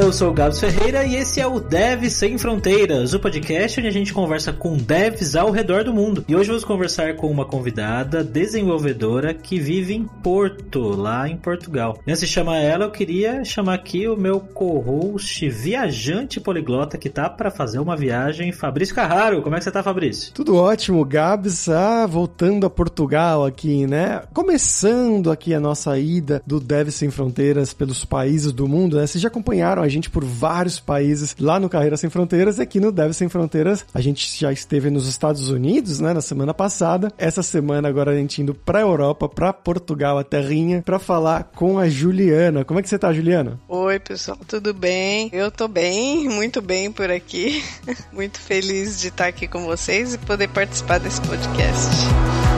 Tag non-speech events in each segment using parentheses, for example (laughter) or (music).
eu sou o Gabs Ferreira e esse é o Dev Sem Fronteiras, o podcast onde a gente conversa com devs ao redor do mundo. E hoje vamos conversar com uma convidada desenvolvedora que vive em Porto, lá em Portugal. Antes de chamar ela, eu queria chamar aqui o meu co-host viajante poliglota que tá para fazer uma viagem, Fabrício Carraro. Como é que você tá, Fabrício? Tudo ótimo, Gabs. Ah, voltando a Portugal aqui, né? Começando aqui a nossa ida do Dev Sem Fronteiras pelos países do mundo, né? Vocês já acompanharam a gente por vários países lá no Carreira Sem Fronteiras e aqui no Dev Sem Fronteiras. A gente já esteve nos Estados Unidos, né, na semana passada. Essa semana agora a gente indo pra Europa, pra Portugal, a terrinha, pra falar com a Juliana. Como é que você tá, Juliana? Oi, pessoal, tudo bem? Eu tô bem, muito bem por aqui. (laughs) muito feliz de estar aqui com vocês e poder participar desse podcast.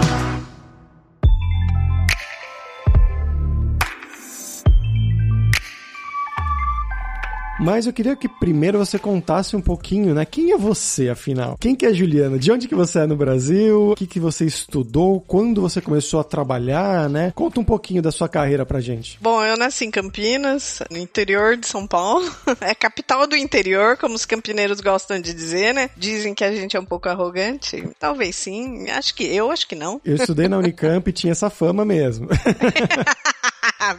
Mas eu queria que primeiro você contasse um pouquinho, né? Quem é você, afinal? Quem que é Juliana? De onde que você é no Brasil? O que que você estudou? Quando você começou a trabalhar, né? Conta um pouquinho da sua carreira pra gente. Bom, eu nasci em Campinas, no interior de São Paulo. (laughs) É capital do interior, como os campineiros gostam de dizer, né? Dizem que a gente é um pouco arrogante. Talvez sim. Acho que eu acho que não. Eu estudei na (laughs) Unicamp e tinha essa fama mesmo. (laughs)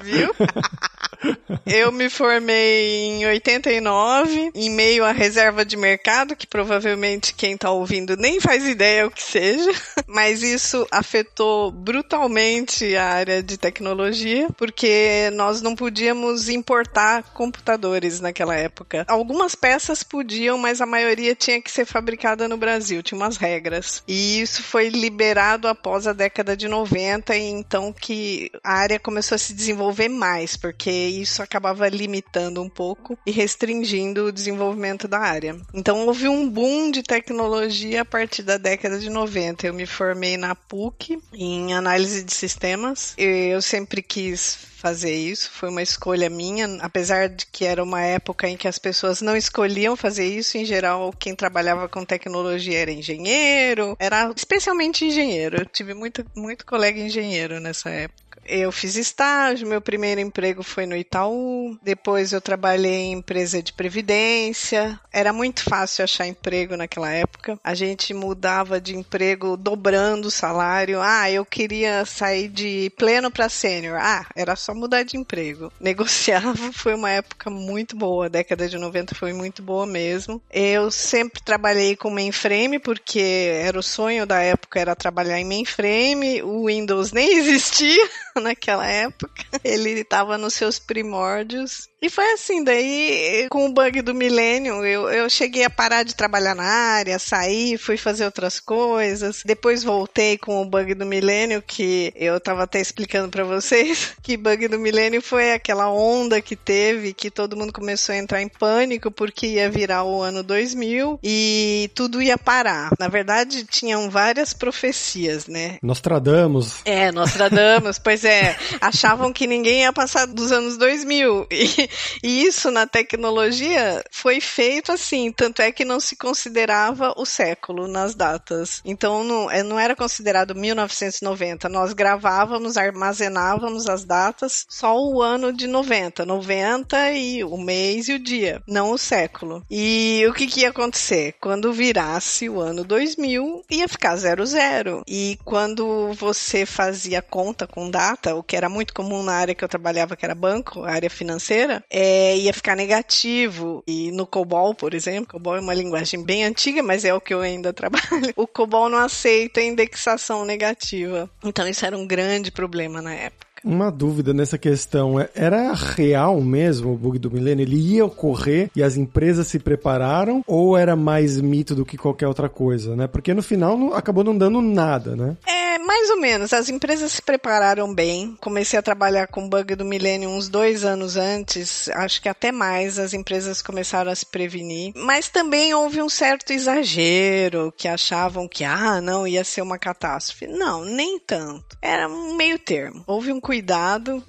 Viu? (laughs) Eu me formei em 89, em meio à reserva de mercado, que provavelmente quem tá ouvindo nem faz ideia o que seja, (laughs) mas isso afetou brutalmente a área de tecnologia, porque nós não podíamos importar computadores naquela época. Algumas peças podiam, mas a maioria tinha que ser fabricada no Brasil, tinha umas regras. E isso foi liberado após a década de 90, e então que a área começou a se desenvolver mais, porque isso acabava limitando um pouco e restringindo o desenvolvimento da área. Então houve um boom de tecnologia a partir da década de 90. Eu me formei na PUC em análise de sistemas. Eu sempre quis fazer isso, foi uma escolha minha, apesar de que era uma época em que as pessoas não escolhiam fazer isso, em geral quem trabalhava com tecnologia era engenheiro, era especialmente engenheiro. Eu tive muito, muito colega engenheiro nessa época. Eu fiz estágio, meu primeiro emprego foi no Itaú, depois eu trabalhei em empresa de previdência. Era muito fácil achar emprego naquela época. A gente mudava de emprego dobrando o salário. Ah, eu queria sair de pleno para sênior. Ah, era só mudar de emprego. (laughs) Negociava, foi uma época muito boa, a década de 90 foi muito boa mesmo. Eu sempre trabalhei com mainframe porque era o sonho da época era trabalhar em mainframe. O Windows nem existia (laughs) (laughs) naquela época. Ele estava nos seus primórdios. E foi assim, daí, com o bug do milênio, eu, eu cheguei a parar de trabalhar na área, saí, fui fazer outras coisas. Depois voltei com o bug do milênio, que eu tava até explicando para vocês, (laughs) que bug do milênio foi aquela onda que teve, que todo mundo começou a entrar em pânico, porque ia virar o ano 2000 e tudo ia parar. Na verdade, tinham várias profecias, né? Nostradamus. É, Nostradamus, pois é. Achavam que ninguém ia passar dos anos 2000. E, e isso na tecnologia foi feito assim, tanto é que não se considerava o século nas datas. Então não, não era considerado 1990. Nós gravávamos, armazenávamos as datas só o ano de 90. 90 e o mês e o dia, não o século. E o que, que ia acontecer? Quando virasse o ano 2000, ia ficar 00. E quando você fazia conta com data, o que era muito comum na área que eu trabalhava, que era banco, área financeira, é, ia ficar negativo. E no COBOL, por exemplo, COBOL é uma linguagem bem antiga, mas é o que eu ainda (laughs) trabalho. O COBOL não aceita indexação negativa. Então isso era um grande problema na época. Uma dúvida nessa questão, é, era real mesmo o bug do milênio? Ele ia ocorrer e as empresas se prepararam ou era mais mito do que qualquer outra coisa, né? Porque no final não, acabou não dando nada, né? É, mais ou menos. As empresas se prepararam bem. Comecei a trabalhar com bug do milênio uns dois anos antes, acho que até mais. As empresas começaram a se prevenir. Mas também houve um certo exagero, que achavam que, ah, não, ia ser uma catástrofe. Não, nem tanto. Era um meio termo. Houve um cuidado,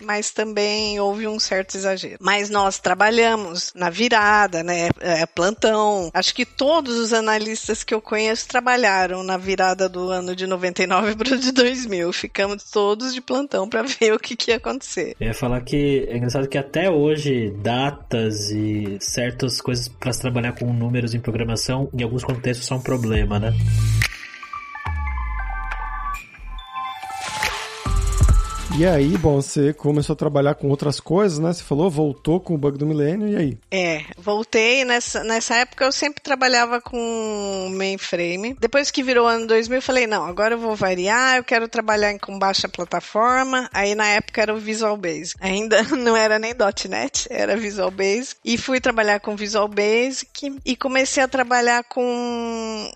mas também houve um certo exagero. Mas nós trabalhamos na virada, né? É, plantão. Acho que todos os analistas que eu conheço trabalharam na virada do ano de 99 para o de 2000. Ficamos todos de plantão para ver o que, que ia acontecer. Eu ia falar que é engraçado que até hoje datas e certas coisas para se trabalhar com números em programação, em alguns contextos, são um problema, né? E aí, bom, você começou a trabalhar com outras coisas, né? Você falou, voltou com o bug do milênio, e aí? É, voltei. Nessa, nessa época eu sempre trabalhava com mainframe. Depois que virou ano 2000, eu falei, não, agora eu vou variar, eu quero trabalhar com baixa plataforma. Aí na época era o Visual Basic. Ainda (laughs) não era nem .NET, era Visual Basic. E fui trabalhar com Visual Basic e comecei a trabalhar com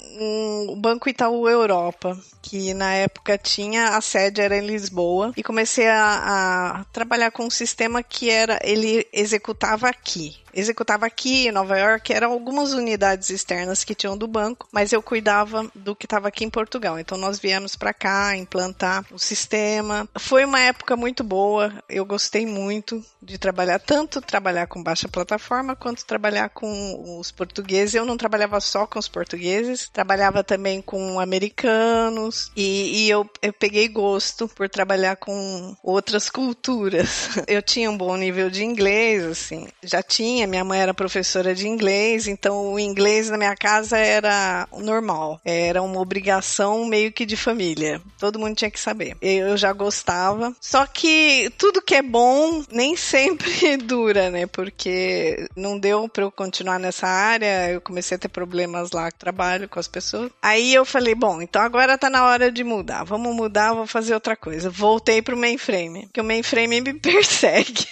o Banco Itaú Europa, que na época tinha, a sede era em Lisboa. E comecei comecei a, a, trabalhar com um sistema que era ele executava aqui executava aqui em Nova York, eram algumas unidades externas que tinham do banco, mas eu cuidava do que estava aqui em Portugal. Então nós viemos para cá implantar o sistema. Foi uma época muito boa, eu gostei muito de trabalhar, tanto trabalhar com baixa plataforma quanto trabalhar com os portugueses. Eu não trabalhava só com os portugueses, trabalhava também com americanos e, e eu, eu peguei gosto por trabalhar com outras culturas. (laughs) Eu tinha um bom nível de inglês, assim, já tinha minha mãe era professora de inglês, então o inglês na minha casa era normal, era uma obrigação meio que de família. Todo mundo tinha que saber. Eu já gostava. Só que tudo que é bom nem sempre (laughs) dura, né? Porque não deu para eu continuar nessa área, eu comecei a ter problemas lá que trabalho com as pessoas. Aí eu falei, bom, então agora tá na hora de mudar. Vamos mudar, vou fazer outra coisa. Voltei pro mainframe, porque o mainframe me (laughs) persegue.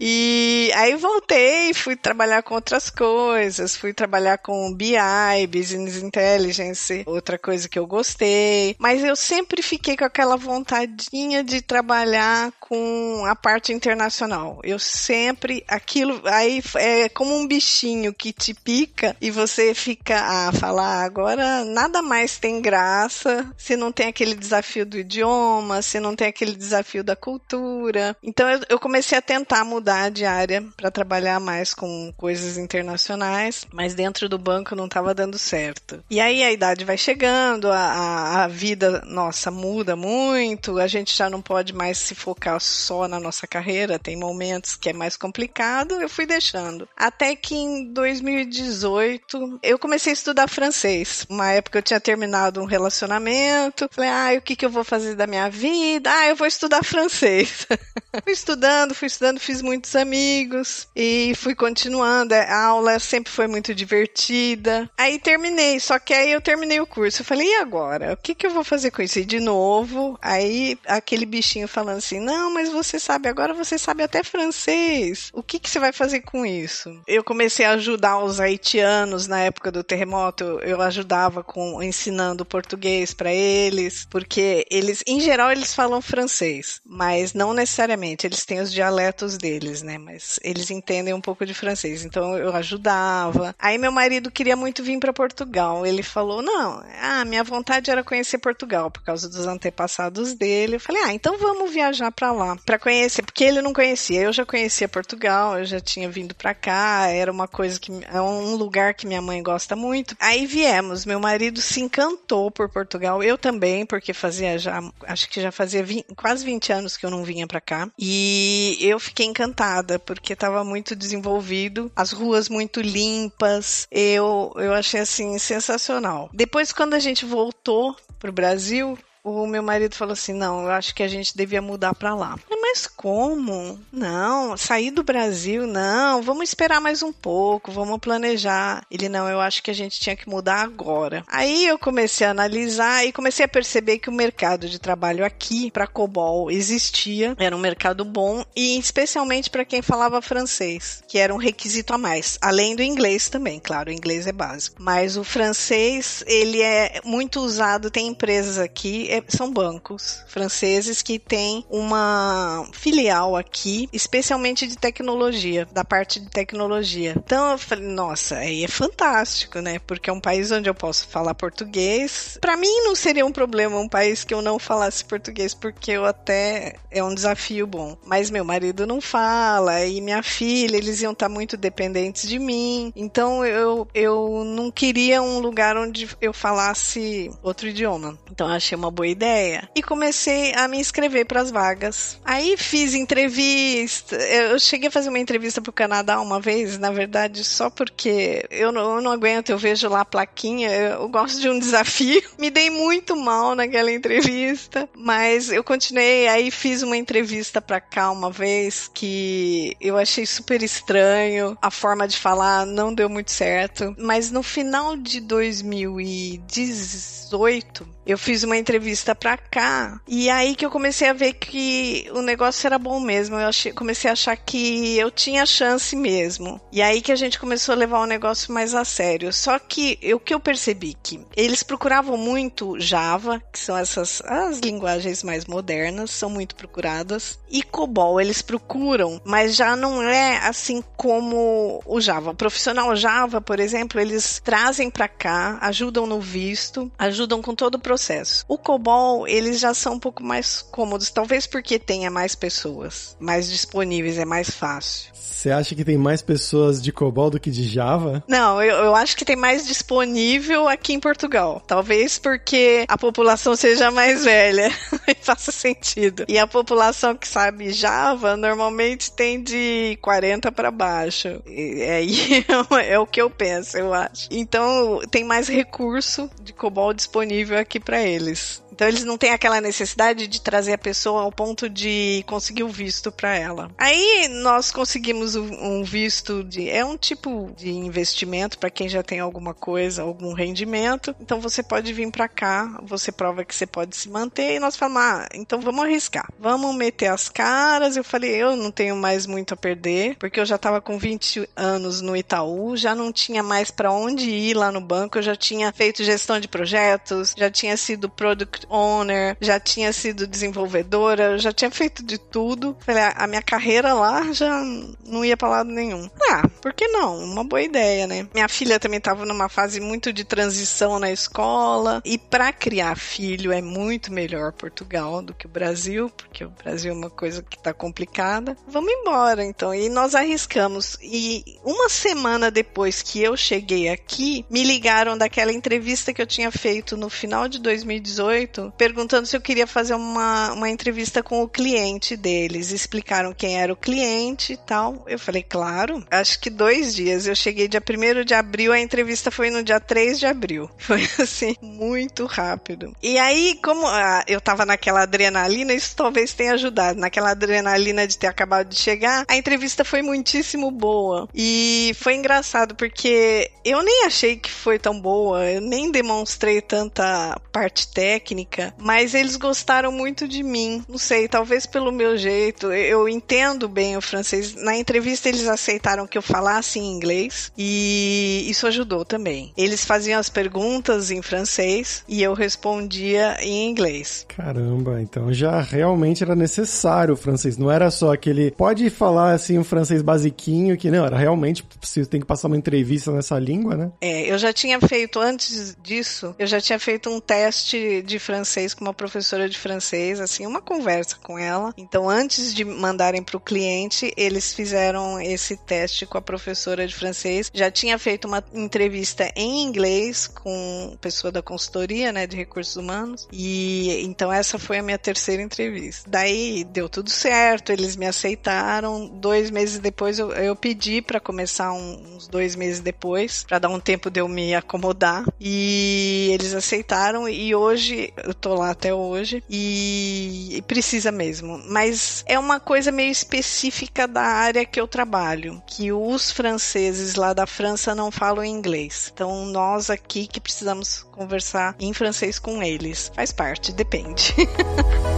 e aí voltei, fui trabalhar com outras coisas, fui trabalhar com BI, Business Intelligence, outra coisa que eu gostei, mas eu sempre fiquei com aquela vontadinha de trabalhar com a parte internacional. Eu sempre, aquilo aí é como um bichinho que te pica e você fica a falar, agora nada mais tem graça se não tem aquele desafio do idioma, se não tem aquele desafio da cultura. Então eu, eu comecei a tentar mudar de área para trabalhar mais com coisas internacionais, mas dentro do banco não estava dando certo. E aí a idade vai chegando, a, a, vida nossa muda muito, a gente já não pode mais se focar só na nossa carreira, tem momentos que é mais complicado, eu fui deixando. Até que em 2018 eu comecei a estudar francês. Uma época eu tinha terminado um relacionamento, falei, ah, o que, que eu vou fazer da minha vida? Ah, eu vou estudar francês. (laughs) fui estudando, fui estudando, fiz muitos amigos e fui continuando. É, a aula sempre foi muito divertida. Aí terminei, só que aí eu terminei o curso. Eu falei, e agora? O que, que eu vou fazer com isso? E de novo, aí aquele bichinho falando assim: não, mas você sabe, agora você sabe até francês. O que, que você vai fazer com isso? Eu comecei a ajudar os haitianos na época do terremoto. Eu ajudava com ensinando português para eles, porque eles, em geral, eles falam francês, mas não necessariamente eles têm os dialetos deles, né? Mas eles entendem um pouco de francês. Então eu ajudava. Aí meu marido queria muito vir para Portugal. Ele falou: "Não, ah, minha vontade era conhecer Portugal por causa dos antepassados dele". Eu falei: "Ah, então vamos viajar para lá para conhecer", porque ele não conhecia. Eu já conhecia Portugal, eu já tinha vindo para cá, era uma coisa que é um lugar que minha mãe gosta muito. Aí viemos, meu marido se encantou por Portugal, eu também, porque fazia já, acho que já fazia 20, quase 20 anos que eu não vinha para cá. E eu fiquei encantada, porque estava muito desenvolvido, as ruas muito limpas. Eu, eu achei assim sensacional. Depois, quando a gente voltou pro Brasil, o meu marido falou assim: não, eu acho que a gente devia mudar para lá. Mas como? Não, sair do Brasil, não, vamos esperar mais um pouco, vamos planejar. Ele, não, eu acho que a gente tinha que mudar agora. Aí eu comecei a analisar e comecei a perceber que o mercado de trabalho aqui para COBOL existia, era um mercado bom e especialmente para quem falava francês, que era um requisito a mais, além do inglês também, claro, o inglês é básico. Mas o francês, ele é muito usado, tem empresas aqui são bancos franceses que têm uma filial aqui, especialmente de tecnologia, da parte de tecnologia. Então eu falei, nossa, aí é fantástico, né? Porque é um país onde eu posso falar português. Para mim não seria um problema um país que eu não falasse português, porque eu até é um desafio bom. Mas meu marido não fala e minha filha, eles iam estar muito dependentes de mim. Então eu, eu não queria um lugar onde eu falasse outro idioma. Então eu achei uma boa boa ideia. E comecei a me inscrever para as vagas. Aí fiz entrevista, eu cheguei a fazer uma entrevista para o Canadá uma vez, na verdade, só porque eu não, eu não aguento, eu vejo lá a plaquinha, eu gosto de um (laughs) desafio. Me dei muito mal naquela entrevista, mas eu continuei, aí fiz uma entrevista para cá uma vez que eu achei super estranho, a forma de falar não deu muito certo, mas no final de 2018 eu fiz uma entrevista pra cá e aí que eu comecei a ver que o negócio era bom mesmo. Eu achei, comecei a achar que eu tinha chance mesmo. E aí que a gente começou a levar o negócio mais a sério. Só que o que eu percebi que eles procuravam muito Java, que são essas as linguagens mais modernas, são muito procuradas, e COBOL eles procuram, mas já não é assim como o Java. O profissional Java, por exemplo, eles trazem para cá, ajudam no visto, ajudam com todo o processo processo. O COBOL, eles já são um pouco mais cômodos, talvez porque tenha mais pessoas, mais disponíveis, é mais fácil. Você acha que tem mais pessoas de COBOL do que de Java? Não, eu, eu acho que tem mais disponível aqui em Portugal. Talvez porque a população seja mais velha (laughs) e faça sentido. E a população que sabe Java normalmente tem de 40 para baixo. E aí é, (laughs) é o que eu penso, eu acho. Então tem mais recurso de COBOL disponível aqui para eles. Então eles não têm aquela necessidade de trazer a pessoa ao ponto de conseguir o visto para ela. Aí nós conseguimos um visto de é um tipo de investimento para quem já tem alguma coisa, algum rendimento. Então você pode vir para cá, você prova que você pode se manter e nós falamos: "Ah, então vamos arriscar. Vamos meter as caras". Eu falei: "Eu não tenho mais muito a perder, porque eu já estava com 20 anos no Itaú, já não tinha mais para onde ir lá no banco, eu já tinha feito gestão de projetos, já tinha sido product owner, já tinha sido desenvolvedora, já tinha feito de tudo. Falei, ah, a minha carreira lá já não ia para lado nenhum. Ah, por que não? Uma boa ideia, né? Minha filha também estava numa fase muito de transição na escola e para criar filho é muito melhor Portugal do que o Brasil, porque o Brasil é uma coisa que tá complicada. Vamos embora, então. E nós arriscamos. E uma semana depois que eu cheguei aqui, me ligaram daquela entrevista que eu tinha feito no final de 2018 perguntando se eu queria fazer uma, uma entrevista com o cliente deles. Explicaram quem era o cliente e tal. Eu falei, claro. Acho que dois dias. Eu cheguei dia 1 de abril, a entrevista foi no dia 3 de abril. (laughs) Foi assim, muito rápido. E aí, como ah, eu tava naquela adrenalina, isso talvez tenha ajudado. Naquela adrenalina de ter acabado de chegar, a entrevista foi muitíssimo boa. E foi engraçado, porque eu nem achei que foi tão boa, eu nem demonstrei tanta parte técnica mas eles gostaram muito de mim. Não sei, talvez pelo meu jeito. Eu entendo bem o francês. Na entrevista eles aceitaram que eu falasse em inglês e isso ajudou também. Eles faziam as perguntas em francês e eu respondia em inglês. Caramba, então já realmente era necessário o francês. Não era só aquele. Pode falar assim um francês basiquinho, que não, era realmente preciso tem que passar uma entrevista nessa língua, né? É, eu já tinha feito antes disso, eu já tinha feito um teste de francês francês com uma professora de francês, assim, uma conversa com ela. Então, antes de mandarem para o cliente, eles fizeram esse teste com a professora de francês. Já tinha feito uma entrevista em inglês com pessoa da consultoria, né, de recursos humanos. E então essa foi a minha terceira entrevista. Daí deu tudo certo, eles me aceitaram. Dois meses depois eu, eu pedi para começar um, uns dois meses depois, para dar um tempo de eu me acomodar. E eles aceitaram. E hoje eu tô lá até hoje e, e precisa mesmo. Mas é uma coisa meio específica da área que eu trabalho, que os franceses lá da França não falam inglês. Então nós aqui que precisamos conversar em francês com eles. Faz parte, depende. (laughs)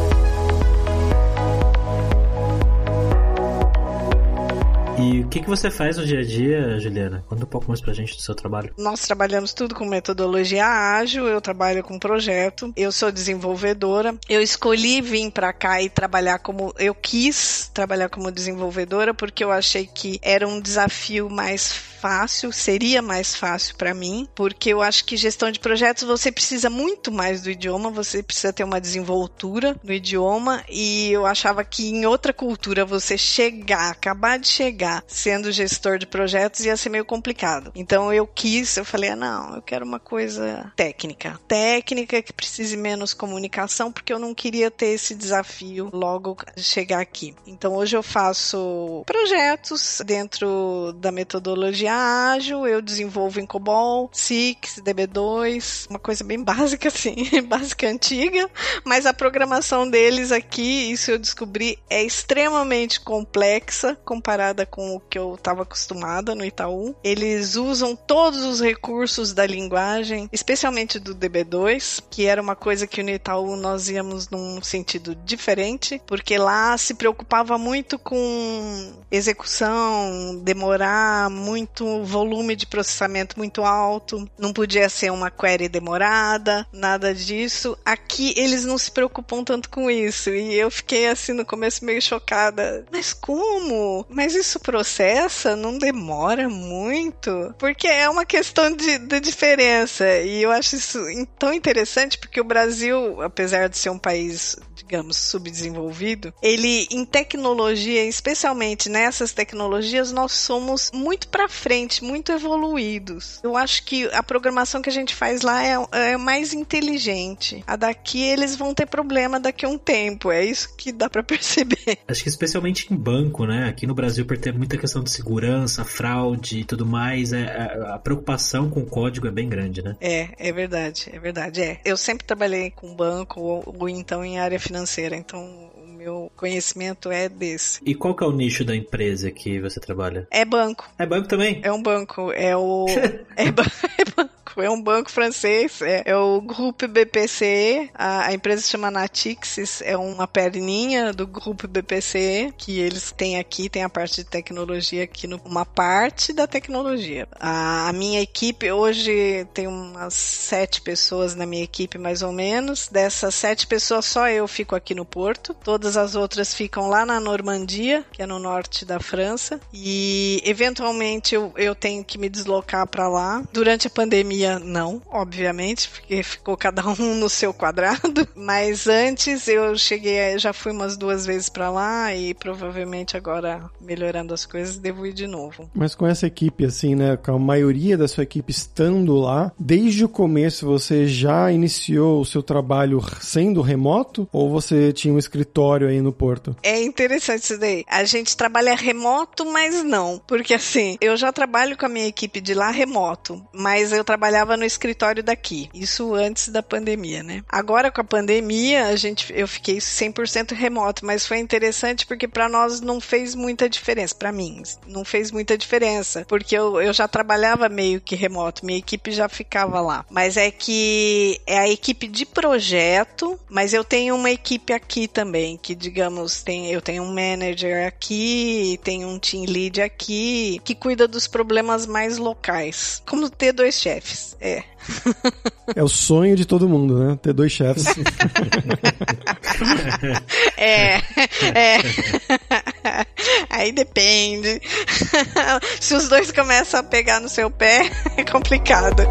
E o que, que você faz no dia a dia, Juliana? Conta um pouco mais pra gente do seu trabalho. Nós trabalhamos tudo com metodologia ágil, eu trabalho com projeto, eu sou desenvolvedora. Eu escolhi vir para cá e trabalhar como eu quis trabalhar como desenvolvedora porque eu achei que era um desafio mais fácil, seria mais fácil para mim, porque eu acho que gestão de projetos você precisa muito mais do idioma, você precisa ter uma desenvoltura no idioma e eu achava que em outra cultura você chegar, acabar de chegar sendo gestor de projetos ia ser meio complicado. Então eu quis, eu falei, ah, não, eu quero uma coisa técnica. Técnica que precise menos comunicação, porque eu não queria ter esse desafio logo chegar aqui. Então hoje eu faço projetos dentro da metodologia ágil, eu desenvolvo em COBOL, SIX, DB2, uma coisa bem básica (laughs) assim, básica antiga, mas a programação deles aqui, isso eu descobri, é extremamente complexa comparada com o que eu estava acostumada no Itaú. Eles usam todos os recursos da linguagem, especialmente do DB2, que era uma coisa que no Itaú nós íamos num sentido diferente, porque lá se preocupava muito com execução, demorar muito volume de processamento muito alto, não podia ser uma query demorada, nada disso. Aqui eles não se preocupam tanto com isso e eu fiquei assim no começo meio chocada. Mas como? Mas isso processa? Não demora muito? Porque é uma questão de, de diferença e eu acho isso tão interessante porque o Brasil, apesar de ser um país digamos, subdesenvolvido, ele em tecnologia, especialmente nessas tecnologias, nós somos muito para frente, muito evoluídos. Eu acho que a programação que a gente faz lá é, é mais inteligente. A daqui eles vão ter problema daqui a um tempo, é isso que dá para (laughs) perceber. Acho que especialmente em banco, né? Aqui no Brasil, por ter muita questão de segurança, fraude e tudo mais, é, a, a preocupação com o código é bem grande, né? É, é verdade, é verdade. É. Eu sempre trabalhei com banco ou, ou então em área financeira, então meu conhecimento é desse. E qual que é o nicho da empresa que você trabalha? É banco. É banco também? É um banco. É o. (laughs) é, ba... (laughs) é banco é um banco francês, é, é o Grupo BPCE, a, a, empresa se chama Natixis, é uma perninha do Grupo BPCE, que eles têm aqui, tem a parte de tecnologia aqui, no, uma parte da tecnologia. A, a minha equipe, hoje tem umas sete pessoas na minha equipe, mais ou menos, dessas sete pessoas, só eu fico aqui no Porto, todas as outras ficam lá na Normandia, que é no norte da França, e eventualmente eu, eu tenho que me deslocar para lá. Durante a pandemia, pandemia, não, obviamente, porque ficou cada um no seu quadrado. (laughs) Mas antes eu cheguei, já fui umas duas vezes para lá e provavelmente agora, melhorando as coisas, devo ir de novo. Mas com essa equipe, assim, né? Com a maioria da sua equipe estando lá, desde o começo você já iniciou o seu trabalho sendo remoto? Ou você tinha um escritório aí no Porto? É interessante isso daí. A gente trabalha remoto, mas não. Porque assim, eu já trabalho com a minha equipe de lá remoto, mas eu trabalho trabalhava no escritório daqui. Isso antes da pandemia, né? Agora com a pandemia, a gente eu fiquei 100% remoto, mas foi interessante porque para nós não fez muita diferença, para mim, não fez muita diferença, porque eu, eu já trabalhava meio que remoto, minha equipe já ficava lá. Mas é que é a equipe de projeto, mas eu tenho uma equipe aqui também, que digamos, tem eu tenho um manager aqui, tenho um team lead aqui, que cuida dos problemas mais locais, como ter dois chefes chefes. É. É o sonho de todo mundo, né? Ter dois chefes. (laughs) é, é. (laughs) Aí depende. (laughs) Se os dois começam a pegar no seu pé, é complicado.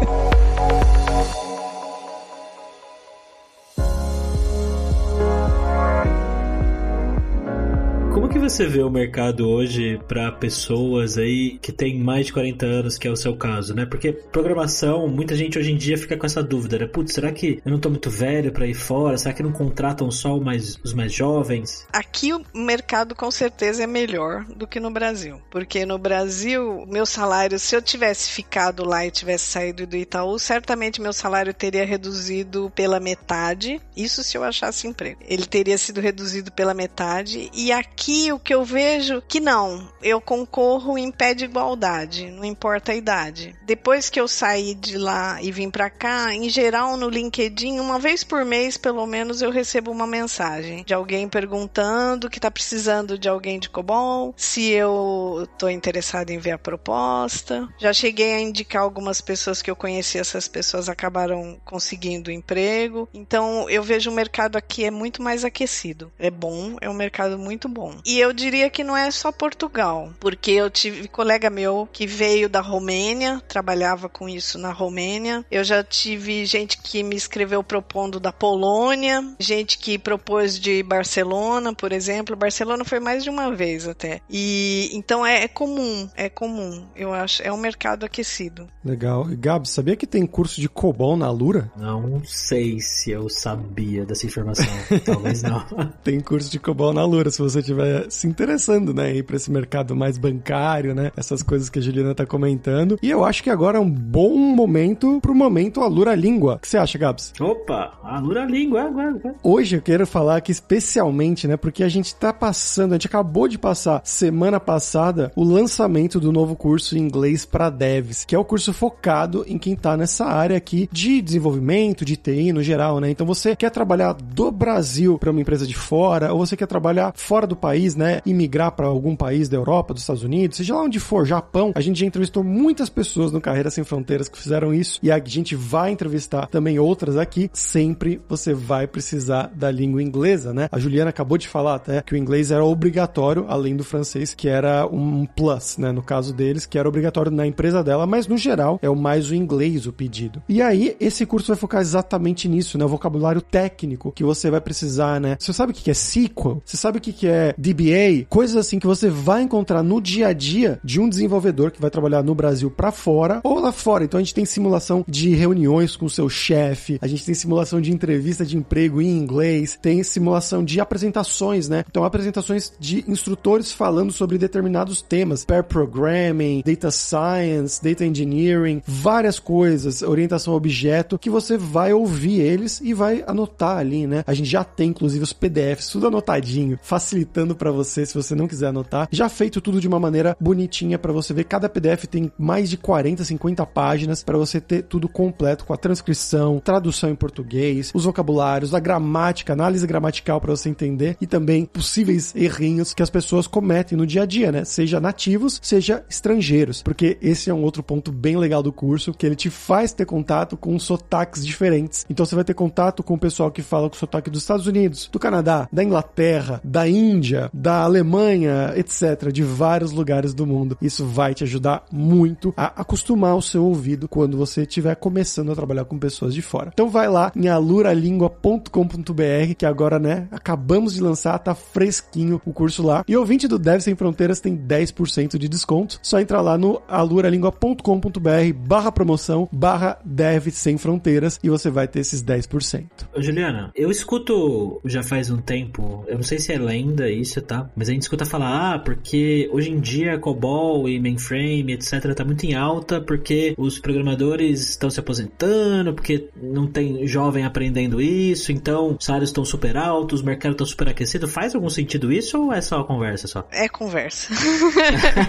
Você vê o mercado hoje para pessoas aí que têm mais de 40 anos, que é o seu caso, né? Porque programação, muita gente hoje em dia fica com essa dúvida, né? Putz, será que eu não tô muito velho para ir fora? Será que não contratam só mais, os mais jovens? Aqui o mercado com certeza é melhor do que no Brasil. Porque no Brasil, meu salário, se eu tivesse ficado lá e tivesse saído do Itaú, certamente meu salário teria reduzido pela metade. Isso se eu achasse emprego. Ele teria sido reduzido pela metade. E aqui o que eu vejo que não, eu concorro em pé de igualdade, não importa a idade. Depois que eu saí de lá e vim para cá, em geral no LinkedIn, uma vez por mês, pelo menos, eu recebo uma mensagem de alguém perguntando que tá precisando de alguém de COBOL, se eu tô interessado em ver a proposta. Já cheguei a indicar algumas pessoas que eu conheci, essas pessoas acabaram conseguindo emprego. Então, eu vejo o mercado aqui é muito mais aquecido. É bom, é um mercado muito bom. E eu eu diria que não é só Portugal, porque eu tive colega meu que veio da Romênia, trabalhava com isso na Romênia. Eu já tive gente que me escreveu propondo da Polônia, gente que propôs de Barcelona, por exemplo. Barcelona foi mais de uma vez até. E então é, é comum, é comum. Eu acho, é um mercado aquecido. Legal. E Gabs, sabia que tem curso de COBOL na Lura? Não sei se eu sabia dessa informação. Talvez não. (laughs) tem curso de COBOL na Lura, se você estiver se interessando, né, ir para esse mercado mais bancário, né? Essas coisas que a Juliana tá comentando. E eu acho que agora é um bom momento pro momento Alura Língua. O que você acha, Gabs? Opa, Alura Língua. Agora. Hoje eu quero falar aqui especialmente, né, porque a gente tá passando, a gente acabou de passar semana passada o lançamento do novo curso em inglês para devs, que é o curso focado em quem tá nessa área aqui de desenvolvimento, de TI no geral, né? Então você quer trabalhar do Brasil para uma empresa de fora, ou você quer trabalhar fora do país, né, e migrar para algum país da Europa, dos Estados Unidos, seja lá onde for, Japão, a gente já entrevistou muitas pessoas no Carreira Sem Fronteiras que fizeram isso e a gente vai entrevistar também outras aqui. Sempre você vai precisar da língua inglesa, né? A Juliana acabou de falar até que o inglês era obrigatório, além do francês, que era um plus, né? No caso deles, que era obrigatório na empresa dela, mas no geral é o mais o inglês o pedido. E aí, esse curso vai focar exatamente nisso, né? O vocabulário técnico que você vai precisar, né? Você sabe o que é SQL? Você sabe o que é DBA? Coisas assim que você vai encontrar no dia a dia de um desenvolvedor que vai trabalhar no Brasil para fora ou lá fora. Então a gente tem simulação de reuniões com o seu chefe, a gente tem simulação de entrevista de emprego em inglês, tem simulação de apresentações, né? Então apresentações de instrutores falando sobre determinados temas, pair programming, data science, data engineering, várias coisas, orientação a objeto que você vai ouvir eles e vai anotar ali, né? A gente já tem inclusive os PDFs tudo anotadinho, facilitando para você se você não quiser anotar. Já feito tudo de uma maneira bonitinha para você ver. Cada PDF tem mais de 40, 50 páginas para você ter tudo completo com a transcrição, tradução em português, os vocabulários, a gramática, análise gramatical para você entender e também possíveis errinhos que as pessoas cometem no dia a dia, né? Seja nativos, seja estrangeiros, porque esse é um outro ponto bem legal do curso, que ele te faz ter contato com sotaques diferentes. Então você vai ter contato com o pessoal que fala com o sotaque dos Estados Unidos, do Canadá, da Inglaterra, da Índia, da Alemanha, etc, de vários lugares do mundo. Isso vai te ajudar muito a acostumar o seu ouvido quando você estiver começando a trabalhar com pessoas de fora. Então vai lá em aluralingua.com.br, que agora, né, acabamos de lançar, tá fresquinho o curso lá. E ouvinte do Dev Sem Fronteiras tem 10% de desconto. Só entrar lá no aluralingua.com.br barra promoção, barra Dev Sem Fronteiras e você vai ter esses 10%. Ô, Juliana, eu escuto já faz um tempo, eu não sei se é lenda isso, tá? Mas a gente escuta falar, ah, porque hoje em dia COBOL e mainframe, etc, tá muito em alta porque os programadores estão se aposentando, porque não tem jovem aprendendo isso, então os salários estão super altos, o mercado está super aquecido. Faz algum sentido isso ou é só conversa só? É conversa.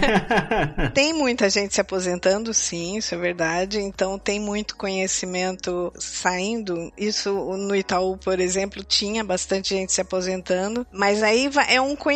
(laughs) tem muita gente se aposentando, sim, isso é verdade. Então tem muito conhecimento saindo. Isso no Itaú, por exemplo, tinha bastante gente se aposentando, mas aí é um conhecimento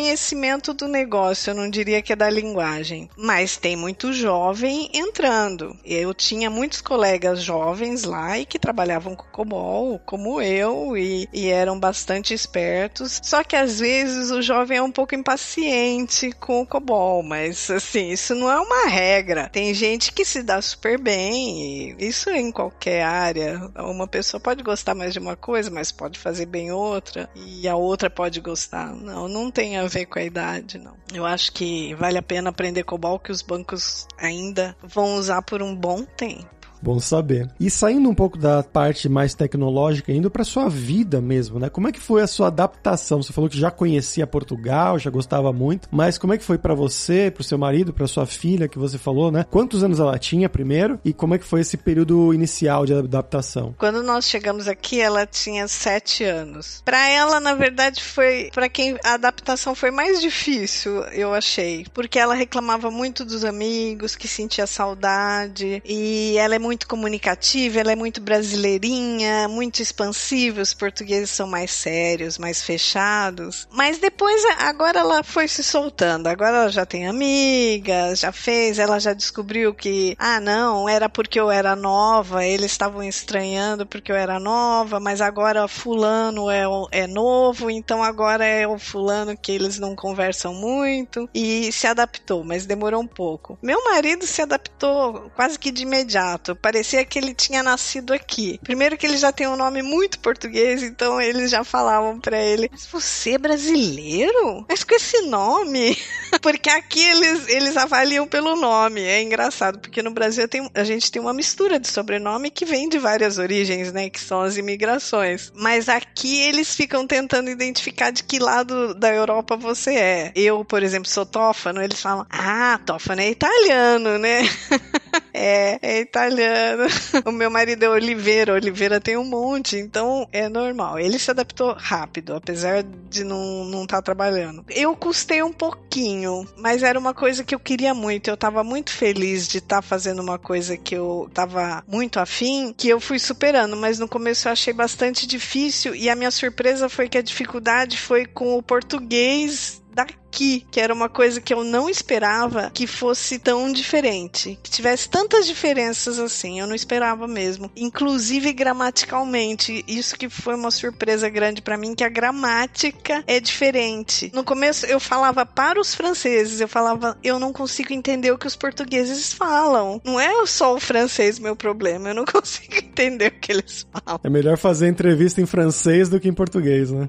do negócio, eu não diria que é da linguagem. Mas tem muito jovem entrando. Eu tinha muitos colegas jovens lá e que trabalhavam com COBOL, como eu, e, e eram bastante espertos. Só que às vezes o jovem é um pouco impaciente com o COBOL, mas assim, isso não é uma regra. Tem gente que se dá super bem, isso em qualquer área. Uma pessoa pode gostar mais de uma coisa, mas pode fazer bem outra, e a outra pode gostar. Não, não tem a ver com a idade, não. Eu acho que vale a pena aprender COBOL que os bancos ainda vão usar por um bom tempo. Bom saber. E saindo um pouco da parte mais tecnológica, indo para sua vida mesmo, né? Como é que foi a sua adaptação? Você falou que já conhecia Portugal, já gostava muito, mas como é que foi para você, para o seu marido, para sua filha que você falou, né? Quantos anos ela tinha primeiro e como é que foi esse período inicial de adaptação? Quando nós chegamos aqui, ela tinha sete anos. Para ela, na verdade, foi para quem a adaptação foi mais difícil, eu achei, porque ela reclamava muito dos amigos, que sentia saudade e ela é muito muito comunicativa, ela é muito brasileirinha, muito expansiva, os portugueses são mais sérios, mais fechados. Mas depois, agora ela foi se soltando, agora ela já tem amigas, já fez, ela já descobriu que, ah, não, era porque eu era nova, eles estavam estranhando porque eu era nova, mas agora fulano é, é novo, então agora é o fulano que eles não conversam muito e se adaptou, mas demorou um pouco. Meu marido se adaptou quase que de imediato. Parecia que ele tinha nascido aqui. Primeiro que ele já tem um nome muito português, então eles já falavam para ele: "Mas você é brasileiro? Mas com esse nome?" (laughs) porque aqui eles eles avaliam pelo nome. É engraçado, porque no Brasil tem, a gente tem uma mistura de sobrenome que vem de várias origens, né, que são as imigrações. Mas aqui eles ficam tentando identificar de que lado da Europa você é. Eu, por exemplo, sou tófano, eles falam: "Ah, tófano é italiano, né?" (laughs) É, é italiano. (laughs) O meu marido é Oliveira, Oliveira tem um monte, então é normal. Ele se adaptou rápido, apesar de não estar não tá trabalhando. Eu custei um pouquinho, mas era uma coisa que eu queria muito. Eu tava muito feliz de estar tá fazendo uma coisa que eu tava muito afim, que eu fui superando, mas no começo eu achei bastante difícil e a minha surpresa foi que a dificuldade foi com o português daqui, que era uma coisa que eu não esperava que fosse tão diferente, que tivesse tantas diferenças assim, eu não esperava mesmo, inclusive gramaticalmente. Isso que foi uma surpresa grande para mim que a gramática é diferente. No começo eu falava para os franceses, eu falava, eu não consigo entender o que os portugueses falam. Não é só o francês meu problema, eu não (laughs) consigo entender o que eles falam. É melhor fazer entrevista em francês do que em português, né?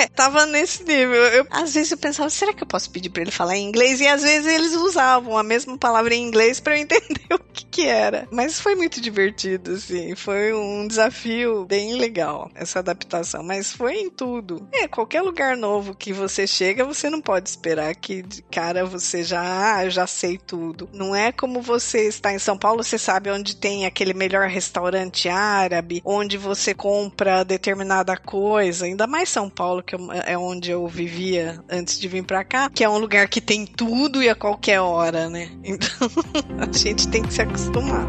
é, tava nesse nível. Eu, às vezes eu pensava, será que eu posso pedir para ele falar em inglês? E às vezes eles usavam a mesma palavra em inglês para eu (laughs) entender o que, que era. Mas foi muito divertido, assim. Foi um desafio bem legal, essa adaptação. Mas foi em tudo. É, qualquer lugar novo que você chega, você não pode esperar que de cara você já, ah, já sei tudo. Não é como você está em São Paulo, você sabe onde tem aquele melhor restaurante árabe, onde você compra determinada coisa. Ainda mais São Paulo, que é onde eu vivia antes de vir para cá, que é um lugar que tem tudo e a qualquer hora, né? Então (laughs) a gente tem que se acostumar.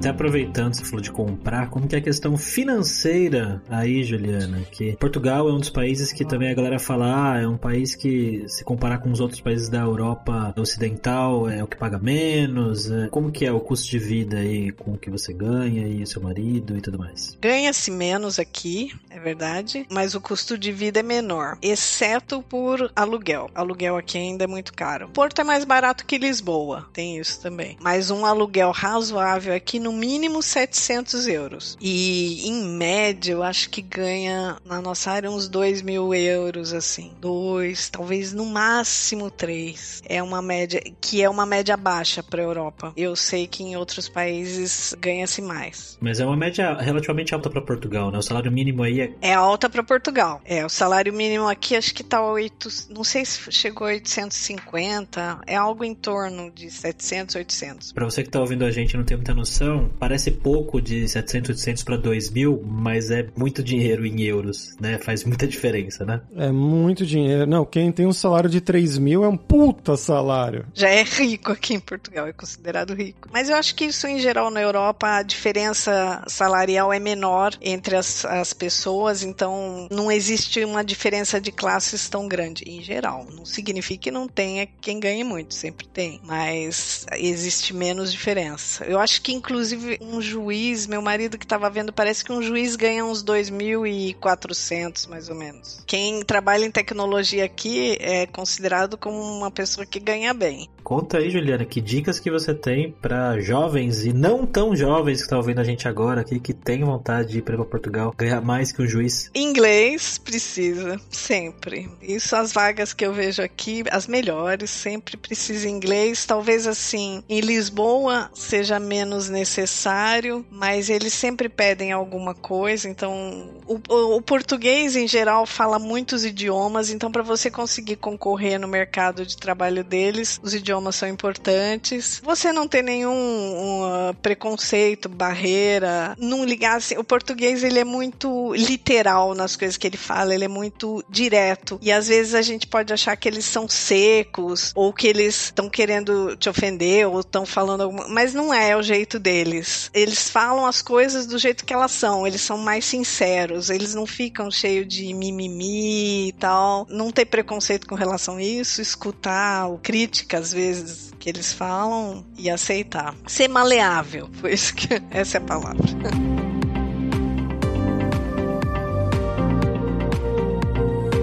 Até aproveitando, você falou de comprar, como que é a questão financeira aí, Juliana? Que Portugal é um dos países que também a galera fala, ah, é um país que, se comparar com os outros países da Europa ocidental, é o que paga menos. É, como que é o custo de vida aí com o que você ganha e o seu marido e tudo mais? Ganha-se menos aqui, é verdade, mas o custo de vida é menor, exceto por aluguel. Aluguel aqui ainda é muito caro. Porto é mais barato que Lisboa, tem isso também. Mas um aluguel razoável aqui no no mínimo 700 euros. E em média, eu acho que ganha na nossa área uns 2 mil euros, assim. Dois, talvez no máximo três. É uma média, que é uma média baixa para a Europa. Eu sei que em outros países ganha-se mais. Mas é uma média relativamente alta para Portugal, né? O salário mínimo aí é. É alta para Portugal. É, o salário mínimo aqui acho que tá 8. Não sei se chegou a 850. É algo em torno de 700, 800. Para você que tá ouvindo a gente não tem muita noção, parece pouco de 700, 800 para 2 mil, mas é muito dinheiro em euros, né? Faz muita diferença, né? É muito dinheiro. Não, quem tem um salário de 3 mil é um puta salário. Já é rico aqui em Portugal, é considerado rico. Mas eu acho que isso em geral na Europa, a diferença salarial é menor entre as, as pessoas, então não existe uma diferença de classes tão grande, em geral. Não significa que não tenha quem ganhe muito, sempre tem, mas existe menos diferença. Eu acho que inclusive inclusive um juiz, meu marido que estava vendo, parece que um juiz ganha uns 2.400 mais ou menos. Quem trabalha em tecnologia aqui é considerado como uma pessoa que ganha bem. Conta aí, Juliana, que dicas que você tem para jovens e não tão jovens que estão ouvindo a gente agora aqui, que tem vontade de ir para Portugal, ganhar mais que um juiz? Inglês precisa, sempre. Isso as vagas que eu vejo aqui, as melhores, sempre precisa inglês. Talvez assim, em Lisboa seja menos necessário, mas eles sempre pedem alguma coisa. Então, o, o, o português em geral fala muitos idiomas, então para você conseguir concorrer no mercado de trabalho deles, os idiomas idiomas são importantes. Você não ter nenhum um, uh, preconceito, barreira, não ligar assim. O português ele é muito literal nas coisas que ele fala, ele é muito direto. E às vezes a gente pode achar que eles são secos ou que eles estão querendo te ofender ou estão falando alguma, mas não é, é o jeito deles. Eles falam as coisas do jeito que elas são, eles são mais sinceros, eles não ficam cheios de mimimi e tal. Não ter preconceito com relação a isso, escutar o crítica às vezes que eles falam e aceitar. Ser maleável, (laughs) foi isso que essa é a palavra. (laughs)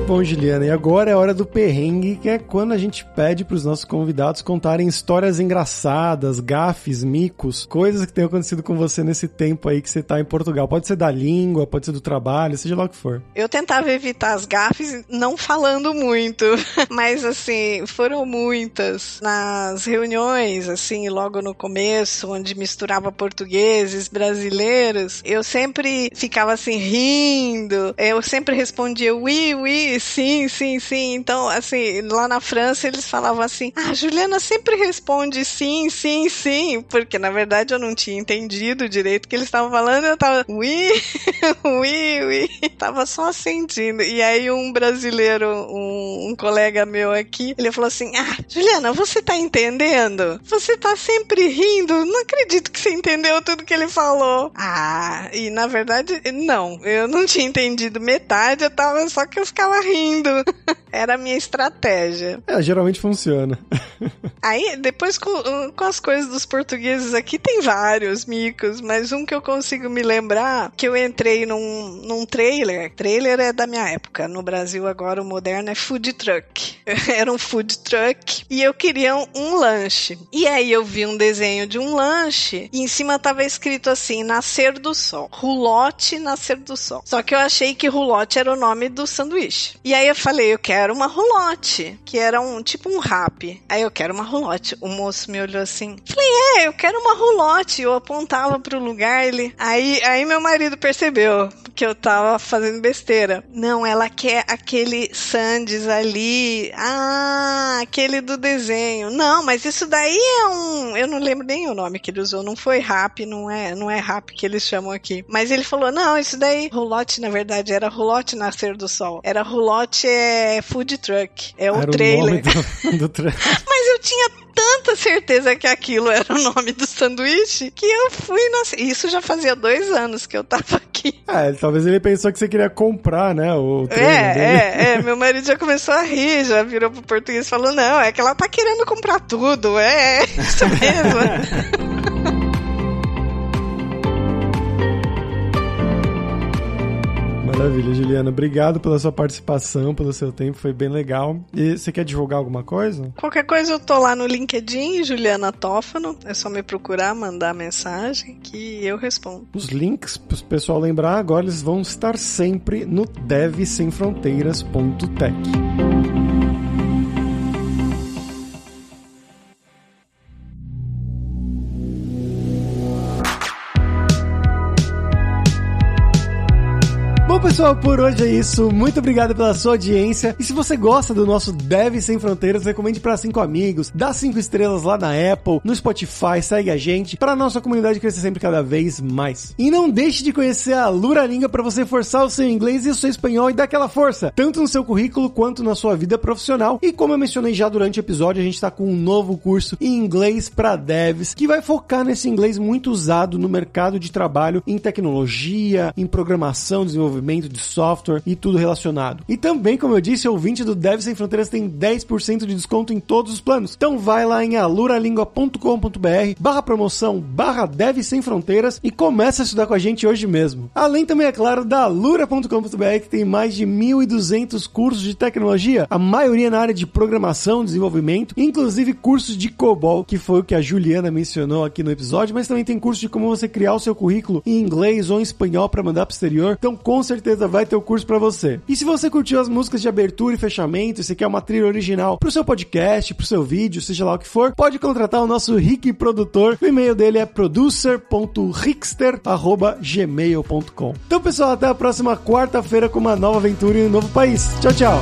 Bom, Juliana, e agora é hora do perrengue, que é quando a gente pede para os nossos convidados contarem histórias engraçadas, gafes, micos, coisas que tenham acontecido com você nesse tempo aí que você está em Portugal. Pode ser da língua, pode ser do trabalho, seja lá o que for. Eu tentava evitar as gafes não falando muito, (laughs) mas assim, foram muitas. Nas reuniões, assim, logo no começo, onde misturava portugueses, brasileiros, eu sempre ficava assim rindo, eu sempre respondia oui, oui, sim, sim, sim. Então, assim, lá na França eles falavam assim: ah, Juliana sempre responde sim, sim, sim. Porque na verdade eu não tinha entendido direito o que eles estavam falando. Eu tava, ui, (laughs) ui, ui. Tava só sentindo. E aí um brasileiro, um, um colega meu aqui, ele falou assim: ah, Juliana, você tá entendendo? Você tá sempre rindo. Não acredito que você entendeu tudo que ele falou. Ah, e na verdade, não. Eu não tinha entendido metade. Eu tava só que eu ficava rindo. (laughs) Era a minha estratégia. É, geralmente funciona. (laughs) Aí, depois com, com, as coisas dos portugueses aqui, tem vários micos, mas um que eu consigo me lembrar, que eu entrei num, num trailer. Trailer é da minha época. No Brasil, agora, o moderno é food truck. (laughs) Era um food truck e eu queria um, um lanche. E aí eu vi um desenho de um lanche e em cima tava escrito assim, Nascer do Sol. Rulote Nascer do Sol. Só que eu achei que rulote era o nome do sanduíche. E aí eu falei, eu quero uma rulote, que era um tipo um rap. Aí eu quero uma rulote. O moço me olhou assim. Falei, é, eu quero uma rulote. Eu apontava pro lugar, ele. Aí, aí meu marido percebeu que eu tava fazendo besteira. Não, ela quer aquele Sandes ali. Ah, aquele do desenho. Não, mas isso daí é um. Eu não lembro nem o nome que ele usou. Não foi rap, não é, não é rap que eles chamam aqui. Mas ele falou: não, isso daí. Rulote, na verdade, era rulote nascer do sol. Era rulote é food truck. É o Era trailer. O do, (laughs) do (laughs) mas eu tinha tanta certeza que aquilo era o nome do sanduíche que eu fui. Nossa, isso já fazia dois anos que eu tava aqui. (laughs) É, talvez ele pensou que você queria comprar, né? O é, é, é. Meu marido já começou a rir, já virou pro português e falou: não, é que ela tá querendo comprar tudo. É, é isso mesmo. Maravilha, Juliana. Obrigado pela sua participação, pelo seu tempo, foi bem legal. E você quer divulgar alguma coisa? Qualquer coisa eu tô lá no LinkedIn, Juliana Tófano. É só me procurar, mandar mensagem que eu respondo. Os links, para o pessoal lembrar, agora eles vão estar sempre no devsemfronteiras.tech. pessoal, por hoje é isso. Muito obrigado pela sua audiência. E se você gosta do nosso Deve Sem Fronteiras, recomende para cinco amigos, dá cinco estrelas lá na Apple, no Spotify, segue a gente, para nossa comunidade crescer sempre cada vez mais. E não deixe de conhecer a Luralinga para você forçar o seu inglês e o seu espanhol e dar aquela força, tanto no seu currículo quanto na sua vida profissional. E como eu mencionei já durante o episódio, a gente está com um novo curso em inglês para devs, que vai focar nesse inglês muito usado no mercado de trabalho em tecnologia, em programação, desenvolvimento desenvolvimento de software e tudo relacionado. E também, como eu disse, o ouvinte do Dev Sem Fronteiras tem 10% de desconto em todos os planos. Então vai lá em aluralingua.com.br barra promoção barra Dev Sem Fronteiras e começa a estudar com a gente hoje mesmo. Além também, é claro, da alura.com.br que tem mais de 1.200 cursos de tecnologia, a maioria na área de programação, desenvolvimento, inclusive cursos de COBOL, que foi o que a Juliana mencionou aqui no episódio, mas também tem curso de como você criar o seu currículo em inglês ou em espanhol para mandar para o exterior. Então, com certeza vai ter o curso para você. E se você curtiu as músicas de abertura e fechamento, e você quer uma trilha original pro seu podcast, pro seu vídeo, seja lá o que for, pode contratar o nosso Rick produtor. O e-mail dele é producer.rickster@gmail.com. Então, pessoal, até a próxima quarta-feira com uma nova aventura em um novo país. Tchau, tchau.